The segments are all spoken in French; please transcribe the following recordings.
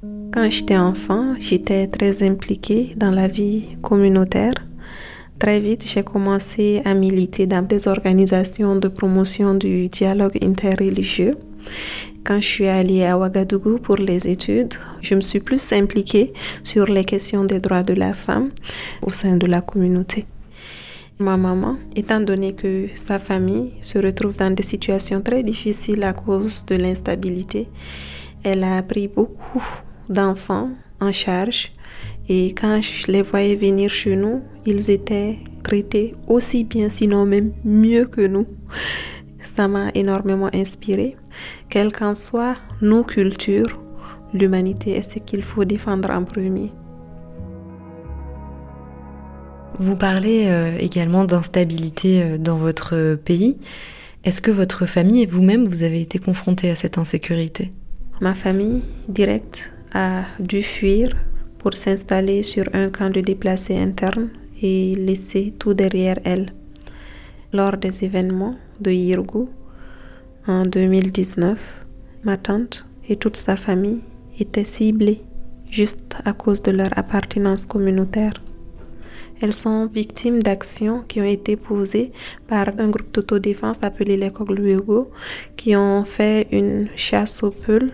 Quand j'étais enfant, j'étais très impliquée dans la vie communautaire. Très vite, j'ai commencé à militer dans des organisations de promotion du dialogue interreligieux. Quand je suis allée à Ouagadougou pour les études, je me suis plus impliquée sur les questions des droits de la femme au sein de la communauté. Ma maman, étant donné que sa famille se retrouve dans des situations très difficiles à cause de l'instabilité, elle a pris beaucoup d'enfants en charge et quand je les voyais venir chez nous, ils étaient traités aussi bien, sinon même mieux que nous. Ça m'a énormément inspiré. Quelles qu'en soient nos cultures, l'humanité est ce qu'il faut défendre en premier. Vous parlez euh, également d'instabilité euh, dans votre pays. Est-ce que votre famille et vous-même, vous avez été confrontés à cette insécurité? Ma famille directe a dû fuir pour s'installer sur un camp de déplacés internes et laisser tout derrière elle. Lors des événements de Yirgou en 2019, ma tante et toute sa famille étaient ciblées juste à cause de leur appartenance communautaire. Elles sont victimes d'actions qui ont été posées par un groupe d'autodéfense appelé les Kogluego, qui ont fait une chasse aux peuls,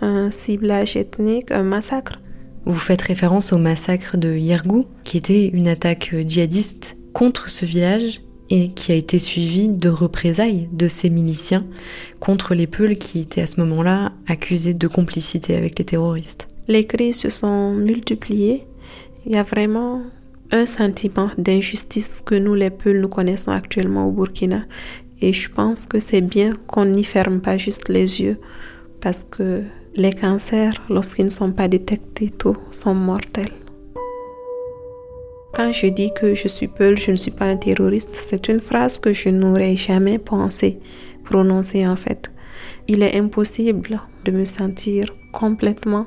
un ciblage ethnique, un massacre vous faites référence au massacre de Yergou, qui était une attaque djihadiste contre ce village et qui a été suivi de représailles de ces miliciens contre les Peuls qui étaient à ce moment-là accusés de complicité avec les terroristes. Les crises se sont multipliées. Il y a vraiment un sentiment d'injustice que nous, les Peuls, nous connaissons actuellement au Burkina. Et je pense que c'est bien qu'on n'y ferme pas juste les yeux parce que les cancers, lorsqu'ils ne sont pas détectés tôt, sont mortels. Quand je dis que je suis Peul, je ne suis pas un terroriste, c'est une phrase que je n'aurais jamais pensé prononcer en fait. Il est impossible de me sentir complètement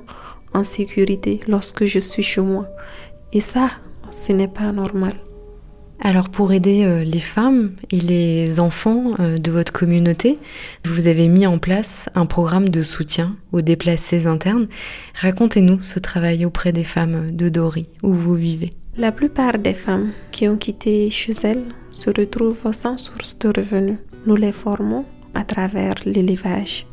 en sécurité lorsque je suis chez moi. Et ça, ce n'est pas normal. Alors pour aider euh, les femmes et les enfants euh, de votre communauté, vous avez mis en place un programme de soutien aux déplacés internes. Racontez-nous ce travail auprès des femmes de Dori, où vous vivez. La plupart des femmes qui ont quitté chez elles se retrouvent sans source de revenus. Nous les formons à travers l'élevage,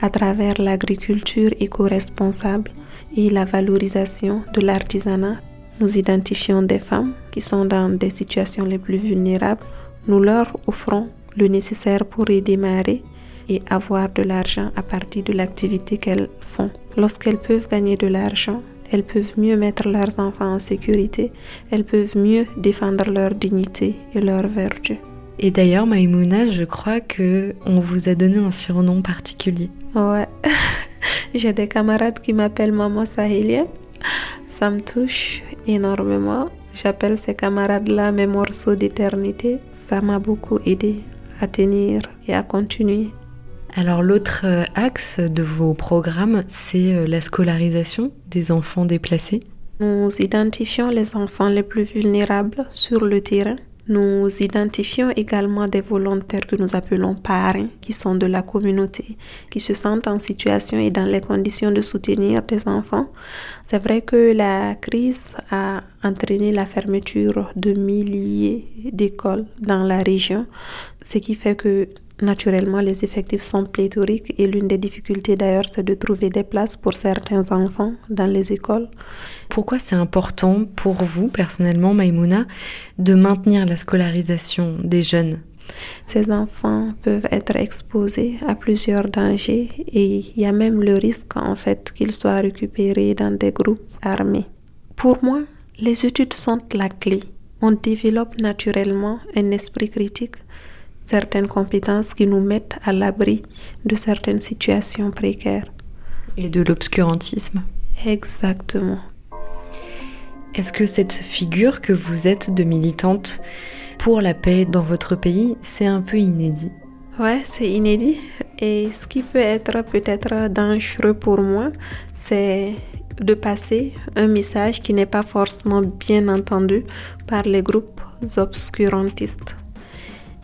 à travers l'agriculture éco-responsable et la valorisation de l'artisanat nous identifions des femmes qui sont dans des situations les plus vulnérables. Nous leur offrons le nécessaire pour y démarrer et avoir de l'argent à partir de l'activité qu'elles font. Lorsqu'elles peuvent gagner de l'argent, elles peuvent mieux mettre leurs enfants en sécurité, elles peuvent mieux défendre leur dignité et leur vertu. Et d'ailleurs, Maïmouna, je crois que on vous a donné un surnom particulier. Ouais. J'ai des camarades qui m'appellent maman sahélienne. Ça me touche énormément. J'appelle ces camarades-là mes morceaux d'éternité. Ça m'a beaucoup aidé à tenir et à continuer. Alors l'autre euh, axe de vos programmes, c'est euh, la scolarisation des enfants déplacés. Nous identifions les enfants les plus vulnérables sur le terrain nous identifions également des volontaires que nous appelons parrains, qui sont de la communauté, qui se sentent en situation et dans les conditions de soutenir des enfants. C'est vrai que la crise a entraîné la fermeture de milliers d'écoles dans la région, ce qui fait que Naturellement, les effectifs sont pléthoriques et l'une des difficultés d'ailleurs, c'est de trouver des places pour certains enfants dans les écoles. Pourquoi c'est important pour vous, personnellement, Maïmouna, de maintenir la scolarisation des jeunes? Ces enfants peuvent être exposés à plusieurs dangers et il y a même le risque en fait qu'ils soient récupérés dans des groupes armés. Pour moi, les études sont la clé. On développe naturellement un esprit critique certaines compétences qui nous mettent à l'abri de certaines situations précaires. Et de l'obscurantisme. Exactement. Est-ce que cette figure que vous êtes de militante pour la paix dans votre pays, c'est un peu inédit? Ouais, c'est inédit. Et ce qui peut être peut-être dangereux pour moi, c'est de passer un message qui n'est pas forcément bien entendu par les groupes obscurantistes.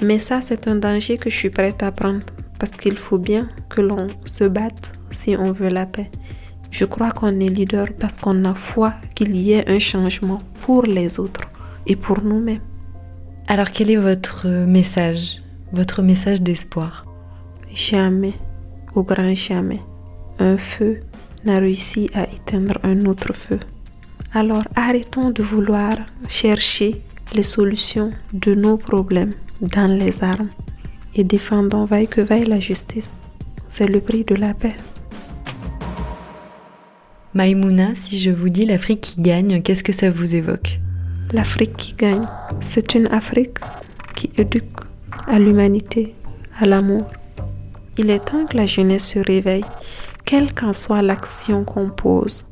Mais ça, c'est un danger que je suis prête à prendre parce qu'il faut bien que l'on se batte si on veut la paix. Je crois qu'on est leader parce qu'on a foi qu'il y ait un changement pour les autres et pour nous-mêmes. Alors quel est votre message, votre message d'espoir? Jamais, au grand jamais, un feu n'a réussi à éteindre un autre feu. Alors arrêtons de vouloir chercher les solutions de nos problèmes dans les armes et défendons vaille que vaille la justice. C'est le prix de la paix. Maïmouna, si je vous dis l'Afrique qui gagne, qu'est-ce que ça vous évoque? L'Afrique qui gagne, c'est une Afrique qui éduque à l'humanité, à l'amour. Il est temps que la jeunesse se réveille, quelle qu'en soit l'action qu'on pose.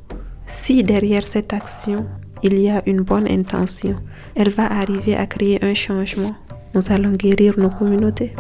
Si derrière cette action, il y a une bonne intention, elle va arriver à créer un changement. Nous allons guérir nos communautés.